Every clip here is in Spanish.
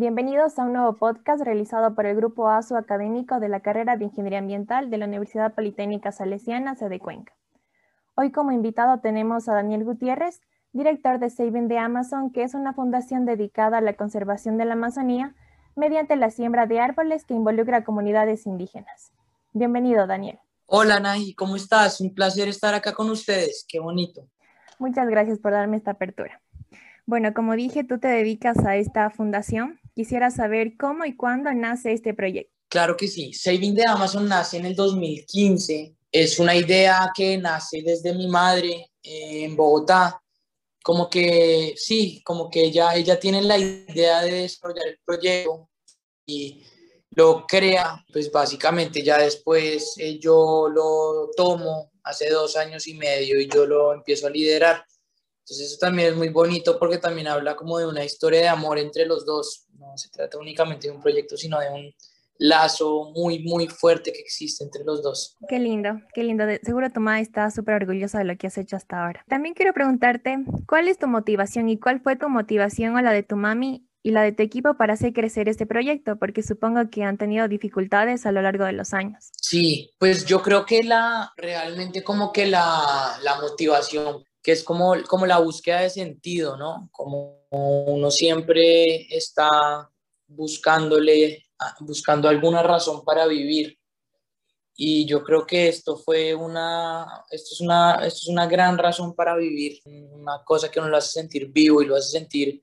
Bienvenidos a un nuevo podcast realizado por el Grupo ASU académico de la carrera de Ingeniería Ambiental de la Universidad Politécnica Salesiana, sede Cuenca. Hoy como invitado tenemos a Daniel Gutiérrez, director de Saving the Amazon, que es una fundación dedicada a la conservación de la Amazonía mediante la siembra de árboles que involucra a comunidades indígenas. Bienvenido, Daniel. Hola, Nahi, ¿cómo estás? Un placer estar acá con ustedes. Qué bonito. Muchas gracias por darme esta apertura. Bueno, como dije, tú te dedicas a esta fundación. Quisiera saber cómo y cuándo nace este proyecto. Claro que sí. Saving de Amazon nace en el 2015. Es una idea que nace desde mi madre eh, en Bogotá. Como que sí, como que ella, ella tiene la idea de desarrollar el proyecto y lo crea, pues básicamente ya después eh, yo lo tomo hace dos años y medio y yo lo empiezo a liderar. Entonces eso también es muy bonito porque también habla como de una historia de amor entre los dos. No se trata únicamente de un proyecto, sino de un lazo muy, muy fuerte que existe entre los dos. Qué lindo, qué lindo. seguro tu mamá está súper orgullosa de lo que has hecho hasta ahora. También quiero preguntarte, ¿cuál es tu motivación y cuál fue tu motivación o la de tu mami y la de tu equipo para hacer crecer este proyecto? Porque supongo que han tenido dificultades a lo largo de los años. Sí, pues yo creo que la realmente como que la, la motivación, que es como, como la búsqueda de sentido, ¿no? Como uno siempre está buscándole, buscando alguna razón para vivir. Y yo creo que esto fue una, esto es una, esto es una gran razón para vivir, una cosa que uno lo hace sentir vivo y lo hace sentir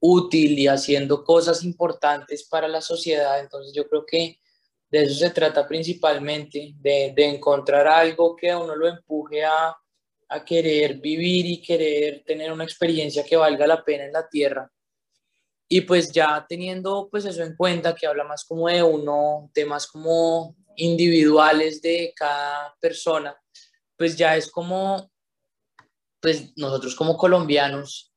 útil y haciendo cosas importantes para la sociedad. Entonces yo creo que de eso se trata principalmente, de, de encontrar algo que a uno lo empuje a, a, querer vivir y querer tener una experiencia que valga la pena en la tierra. Y pues ya teniendo pues eso en cuenta, que habla más como de uno, temas como individuales de cada persona, pues ya es como, pues nosotros como colombianos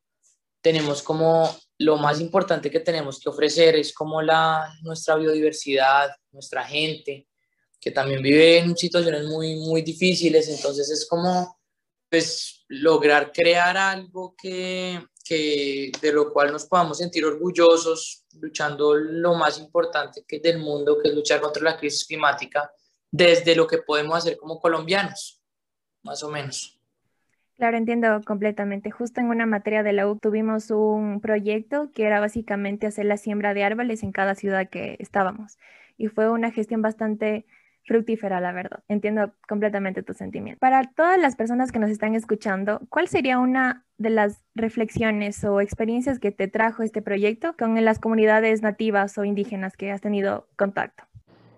tenemos como lo más importante que tenemos que ofrecer es como la, nuestra biodiversidad, nuestra gente, que también vive en situaciones muy, muy difíciles, entonces es como, pues, lograr crear algo que, que, de lo cual nos podamos sentir orgullosos, luchando lo más importante que del mundo, que es luchar contra la crisis climática, desde lo que podemos hacer como colombianos, más o menos. Claro, entiendo completamente. Justo en una materia de la U tuvimos un proyecto que era básicamente hacer la siembra de árboles en cada ciudad que estábamos. Y fue una gestión bastante fructífera, la verdad. Entiendo completamente tu sentimiento. Para todas las personas que nos están escuchando, ¿cuál sería una de las reflexiones o experiencias que te trajo este proyecto con las comunidades nativas o indígenas que has tenido contacto?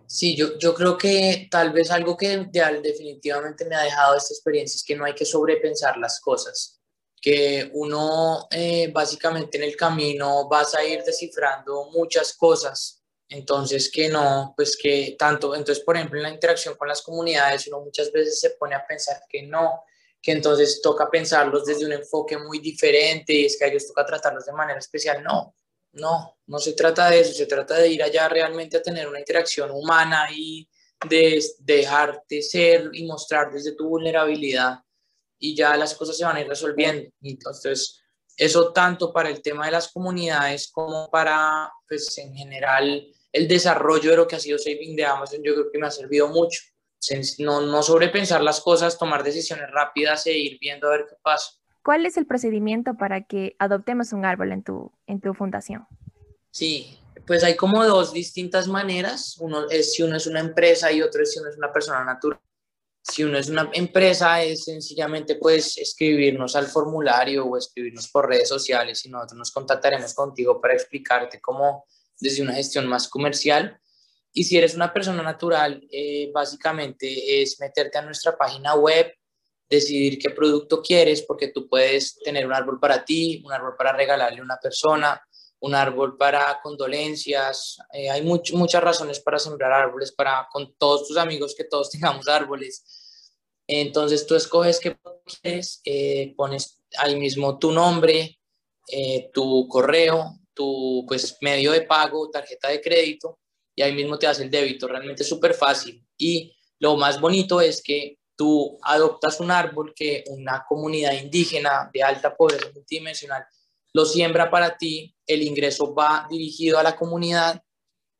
Sí, yo, yo creo que tal vez algo que definitivamente me ha dejado esta experiencia es que no hay que sobrepensar las cosas, que uno eh, básicamente en el camino vas a ir descifrando muchas cosas, entonces que no, pues que tanto, entonces por ejemplo en la interacción con las comunidades uno muchas veces se pone a pensar que no, que entonces toca pensarlos desde un enfoque muy diferente y es que a ellos toca tratarlos de manera especial, no, no, no se trata de eso, se trata de ir allá realmente a tener una interacción humana y de dejarte ser y mostrar desde tu vulnerabilidad y ya las cosas se van a ir resolviendo. Entonces, eso tanto para el tema de las comunidades como para, pues, en general, el desarrollo de lo que ha sido Saving de Amazon, yo creo que me ha servido mucho. No, no sobrepensar las cosas, tomar decisiones rápidas e ir viendo a ver qué pasa. ¿Cuál es el procedimiento para que adoptemos un árbol en tu, en tu fundación? Sí, pues hay como dos distintas maneras. Uno es si uno es una empresa y otro es si uno es una persona natural. Si uno es una empresa, es sencillamente pues escribirnos al formulario o escribirnos por redes sociales y nosotros nos contactaremos contigo para explicarte cómo desde una gestión más comercial. Y si eres una persona natural, eh, básicamente es meterte a nuestra página web, decidir qué producto quieres, porque tú puedes tener un árbol para ti, un árbol para regalarle a una persona, un árbol para condolencias. Eh, hay muchas razones para sembrar árboles, para con todos tus amigos que todos tengamos árboles. Entonces tú escoges qué quieres, eh, pones ahí mismo tu nombre, eh, tu correo, tu pues, medio de pago, tarjeta de crédito, y ahí mismo te hace el débito. Realmente es súper fácil. Y lo más bonito es que tú adoptas un árbol que una comunidad indígena de alta pobreza multidimensional lo siembra para ti, el ingreso va dirigido a la comunidad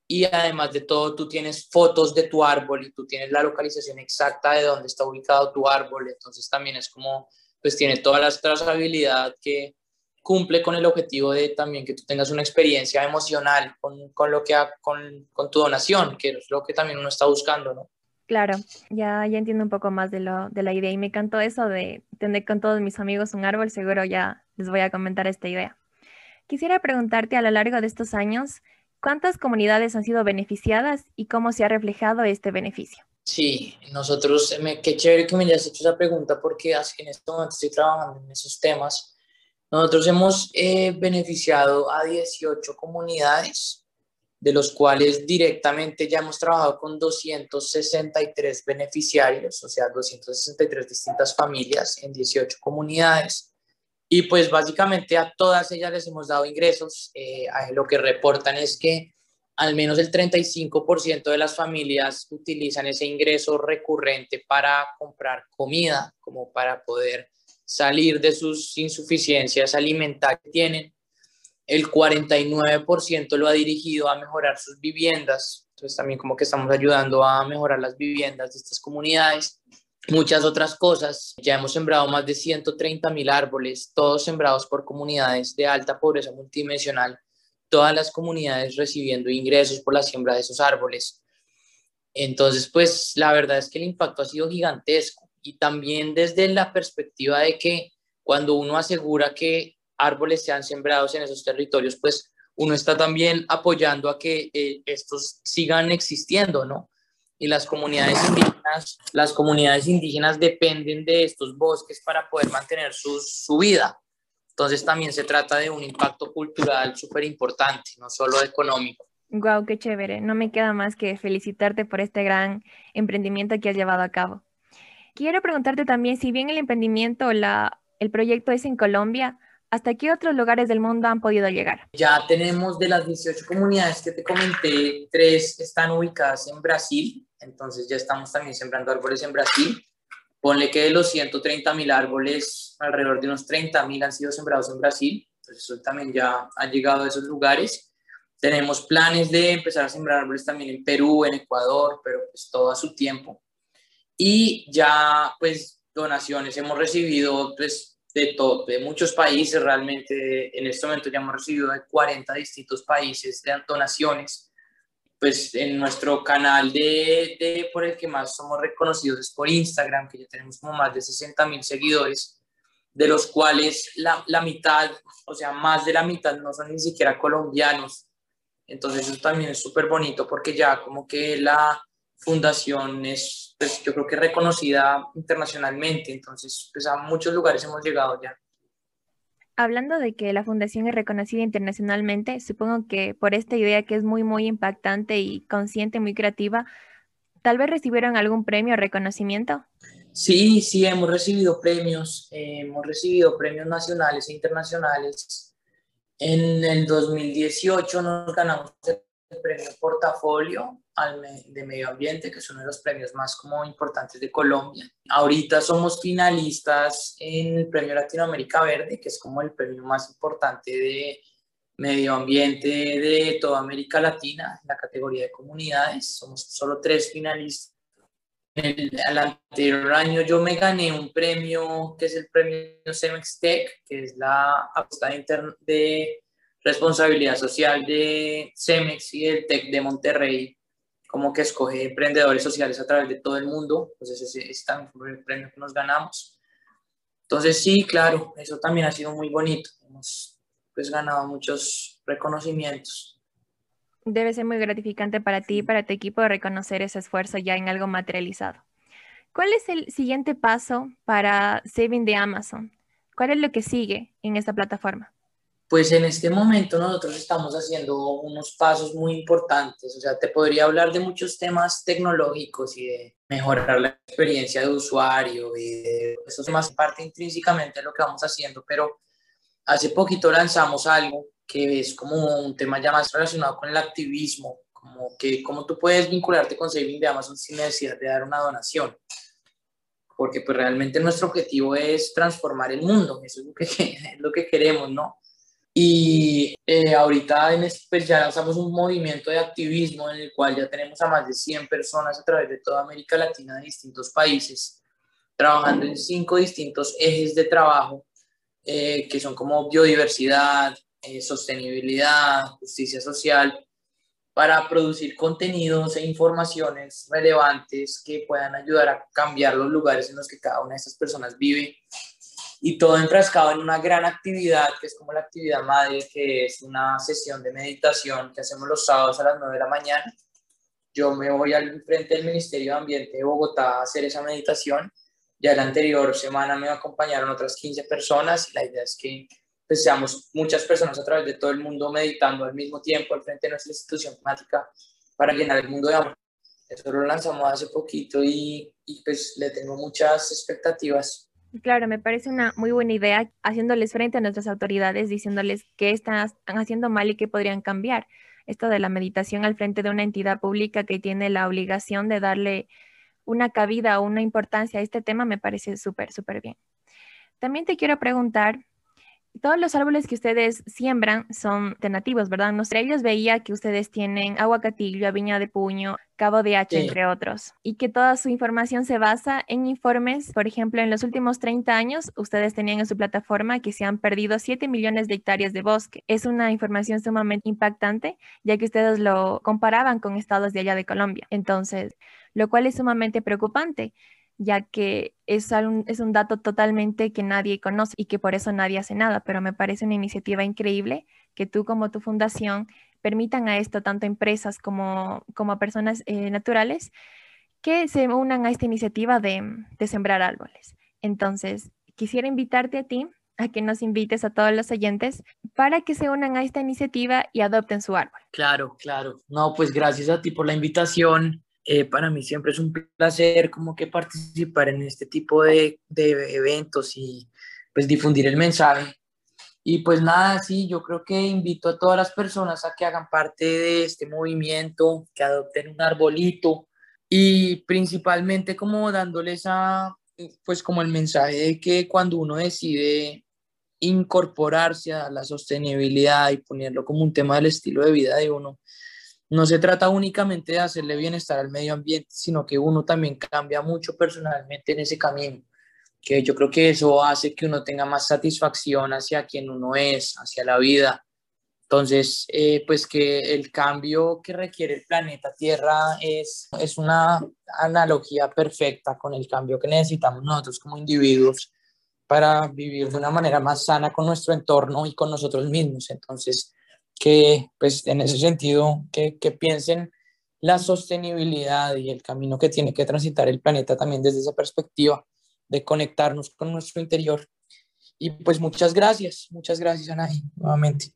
y además de todo tú tienes fotos de tu árbol y tú tienes la localización exacta de dónde está ubicado tu árbol, entonces también es como, pues tiene toda la trazabilidad que cumple con el objetivo de también que tú tengas una experiencia emocional con, con lo que con, con, tu donación, que es lo que también uno está buscando, ¿no? Claro, ya, ya entiendo un poco más de, lo, de la idea y me encantó eso de tener con todos mis amigos un árbol, seguro ya les voy a comentar esta idea. Quisiera preguntarte a lo largo de estos años, ¿Cuántas comunidades han sido beneficiadas y cómo se ha reflejado este beneficio? Sí, nosotros, me, qué chévere que me hayas hecho esa pregunta porque en este momento estoy trabajando en esos temas. Nosotros hemos eh, beneficiado a 18 comunidades, de los cuales directamente ya hemos trabajado con 263 beneficiarios, o sea, 263 distintas familias en 18 comunidades. Y pues básicamente a todas ellas les hemos dado ingresos. Eh, lo que reportan es que al menos el 35% de las familias utilizan ese ingreso recurrente para comprar comida, como para poder salir de sus insuficiencias alimentarias que tienen. El 49% lo ha dirigido a mejorar sus viviendas. Entonces también como que estamos ayudando a mejorar las viviendas de estas comunidades muchas otras cosas. Ya hemos sembrado más de 130 mil árboles, todos sembrados por comunidades de alta pobreza multidimensional, todas las comunidades recibiendo ingresos por la siembra de esos árboles. Entonces, pues la verdad es que el impacto ha sido gigantesco y también desde la perspectiva de que cuando uno asegura que árboles sean sembrados en esos territorios, pues uno está también apoyando a que eh, estos sigan existiendo, ¿no? y las comunidades indígenas, las comunidades indígenas dependen de estos bosques para poder mantener su, su vida. Entonces también se trata de un impacto cultural súper importante, no solo económico. Guau, qué chévere. No me queda más que felicitarte por este gran emprendimiento que has llevado a cabo. Quiero preguntarte también, si bien el emprendimiento, la, el proyecto es en Colombia, ¿Hasta qué otros lugares del mundo han podido llegar? Ya tenemos de las 18 comunidades que te comenté, tres están ubicadas en Brasil, entonces ya estamos también sembrando árboles en Brasil. Ponle que de los 130 mil árboles, alrededor de unos 30 mil han sido sembrados en Brasil, entonces eso también ya ha llegado a esos lugares. Tenemos planes de empezar a sembrar árboles también en Perú, en Ecuador, pero pues todo a su tiempo. Y ya pues donaciones hemos recibido pues de, todo, de muchos países, realmente en este momento ya hemos recibido de 40 distintos países de donaciones, pues en nuestro canal de, de, por el que más somos reconocidos es por Instagram, que ya tenemos como más de 60 mil seguidores, de los cuales la, la mitad, o sea, más de la mitad no son ni siquiera colombianos. Entonces eso también es súper bonito porque ya como que la fundación es pues yo creo que reconocida internacionalmente, entonces pues a muchos lugares hemos llegado ya. Hablando de que la fundación es reconocida internacionalmente, supongo que por esta idea que es muy, muy impactante y consciente, muy creativa, tal vez recibieron algún premio o reconocimiento. Sí, sí, hemos recibido premios, eh, hemos recibido premios nacionales e internacionales. En el 2018 nos ganamos el premio Portafolio de Medio Ambiente, que es uno de los premios más como importantes de Colombia. Ahorita somos finalistas en el Premio Latinoamérica Verde, que es como el premio más importante de medio ambiente de toda América Latina, en la categoría de comunidades. Somos solo tres finalistas. El, el, anterior año yo me gané un premio que es el premio Cemex Tech, que es la apuesta de responsabilidad social de Cemex y el TEC de Monterrey, como que escoge emprendedores sociales a través de todo el mundo. Entonces, ese, es también el premio que nos ganamos. Entonces, sí, claro, eso también ha sido muy bonito. Hemos pues ganado muchos reconocimientos. Debe ser muy gratificante para ti y para tu equipo reconocer ese esfuerzo ya en algo materializado. ¿Cuál es el siguiente paso para Saving de Amazon? ¿Cuál es lo que sigue en esta plataforma? Pues en este momento nosotros estamos haciendo unos pasos muy importantes. O sea, te podría hablar de muchos temas tecnológicos y de mejorar la experiencia de usuario y de eso es más parte intrínsecamente de lo que vamos haciendo, pero hace poquito lanzamos algo que es como un tema ya más relacionado con el activismo, como que cómo tú puedes vincularte con Saving de Amazon sin necesidad de dar una donación. Porque pues realmente nuestro objetivo es transformar el mundo, eso es lo que, es lo que queremos, ¿no? Y eh, ahorita en pues ya lanzamos un movimiento de activismo en el cual ya tenemos a más de 100 personas a través de toda América Latina de distintos países, trabajando en cinco distintos ejes de trabajo, eh, que son como biodiversidad, eh, sostenibilidad, justicia social, para producir contenidos e informaciones relevantes que puedan ayudar a cambiar los lugares en los que cada una de estas personas vive y todo enfrascado en una gran actividad que es como la actividad madre, que es una sesión de meditación que hacemos los sábados a las 9 de la mañana. Yo me voy al frente del Ministerio de Ambiente de Bogotá a hacer esa meditación. Ya la anterior semana me acompañaron otras 15 personas y la idea es que pues, seamos muchas personas a través de todo el mundo meditando al mismo tiempo al frente de nuestra institución climática para llenar el mundo de amor. Eso lo lanzamos hace poquito y, y pues le tengo muchas expectativas Claro, me parece una muy buena idea haciéndoles frente a nuestras autoridades, diciéndoles qué están haciendo mal y qué podrían cambiar. Esto de la meditación al frente de una entidad pública que tiene la obligación de darle una cabida o una importancia a este tema me parece súper, súper bien. También te quiero preguntar todos los árboles que ustedes siembran son de nativos, ¿verdad? Entre ellos veía que ustedes tienen aguacatillo, viña de puño, cabo de hacha, entre otros, y que toda su información se basa en informes. Por ejemplo, en los últimos 30 años, ustedes tenían en su plataforma que se han perdido 7 millones de hectáreas de bosque. Es una información sumamente impactante, ya que ustedes lo comparaban con estados de allá de Colombia. Entonces, lo cual es sumamente preocupante ya que es un, es un dato totalmente que nadie conoce y que por eso nadie hace nada, pero me parece una iniciativa increíble que tú como tu fundación permitan a esto tanto empresas como, como personas eh, naturales que se unan a esta iniciativa de, de sembrar árboles. Entonces, quisiera invitarte a ti a que nos invites a todos los oyentes para que se unan a esta iniciativa y adopten su árbol. Claro, claro. No, pues gracias a ti por la invitación. Eh, para mí siempre es un placer como que participar en este tipo de, de, eventos y pues difundir el mensaje. Y pues nada, sí, yo creo que invito a todas las personas a que hagan parte de este movimiento, que adopten un arbolito y principalmente como dándoles a, pues como el mensaje de que cuando uno decide incorporarse a la sostenibilidad y ponerlo como un tema del estilo de vida de uno, no se trata únicamente de hacerle bienestar al medio ambiente, sino que uno también cambia mucho personalmente en ese camino, que yo creo que eso hace que uno tenga más satisfacción hacia quien uno es, hacia la vida. Entonces, eh, pues que el cambio que requiere el planeta Tierra es, es una analogía perfecta con el cambio que necesitamos nosotros como individuos para vivir de una manera más sana con nuestro entorno y con nosotros mismos. Entonces, que pues en ese sentido, que, que piensen la sostenibilidad y el camino que tiene que transitar el planeta también desde esa perspectiva de conectarnos con nuestro interior. Y pues muchas gracias, muchas gracias Anaí, nuevamente.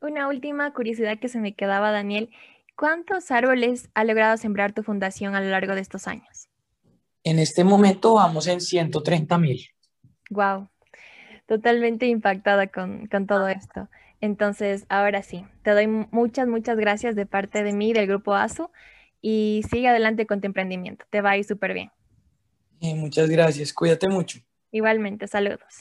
Una última curiosidad que se me quedaba, Daniel. ¿Cuántos árboles ha logrado sembrar tu fundación a lo largo de estos años? En este momento vamos en 130 mil. Wow, totalmente impactada con, con todo esto. Entonces, ahora sí, te doy muchas, muchas gracias de parte de mí, del grupo ASU, y sigue adelante con tu emprendimiento. Te va a ir súper bien. muchas gracias. Cuídate mucho. Igualmente, saludos.